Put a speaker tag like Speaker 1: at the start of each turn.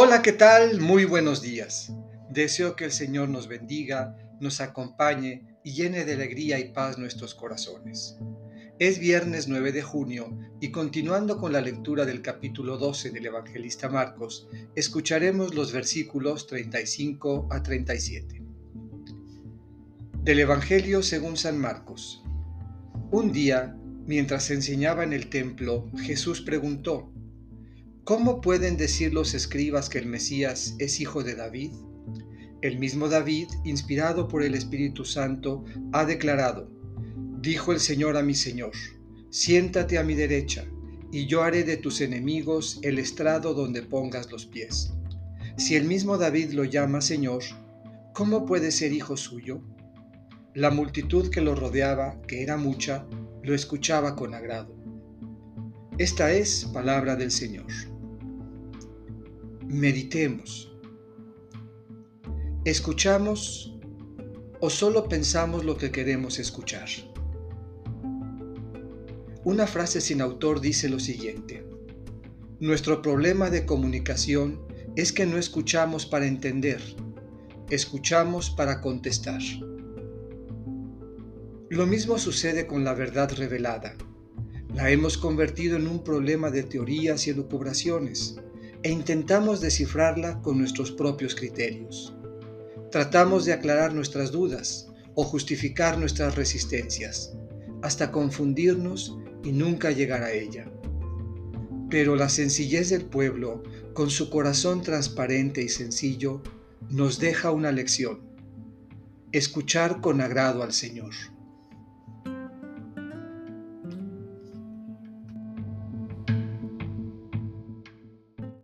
Speaker 1: Hola, ¿qué tal? Muy buenos días. Deseo que el Señor nos bendiga, nos acompañe y llene de alegría y paz nuestros corazones. Es viernes 9 de junio y continuando con la lectura del capítulo 12 del evangelista Marcos, escucharemos los versículos 35 a 37. Del Evangelio según San Marcos. Un día, mientras enseñaba en el templo, Jesús preguntó, ¿Cómo pueden decir los escribas que el Mesías es hijo de David? El mismo David, inspirado por el Espíritu Santo, ha declarado, Dijo el Señor a mi Señor, siéntate a mi derecha, y yo haré de tus enemigos el estrado donde pongas los pies. Si el mismo David lo llama Señor, ¿cómo puede ser hijo suyo? La multitud que lo rodeaba, que era mucha, lo escuchaba con agrado. Esta es palabra del Señor. Meditemos. ¿Escuchamos o solo pensamos lo que queremos escuchar? Una frase sin autor dice lo siguiente. Nuestro problema de comunicación es que no escuchamos para entender, escuchamos para contestar. Lo mismo sucede con la verdad revelada. La hemos convertido en un problema de teorías y elucubraciones e intentamos descifrarla con nuestros propios criterios. Tratamos de aclarar nuestras dudas o justificar nuestras resistencias, hasta confundirnos y nunca llegar a ella. Pero la sencillez del pueblo, con su corazón transparente y sencillo, nos deja una lección. Escuchar con agrado al Señor.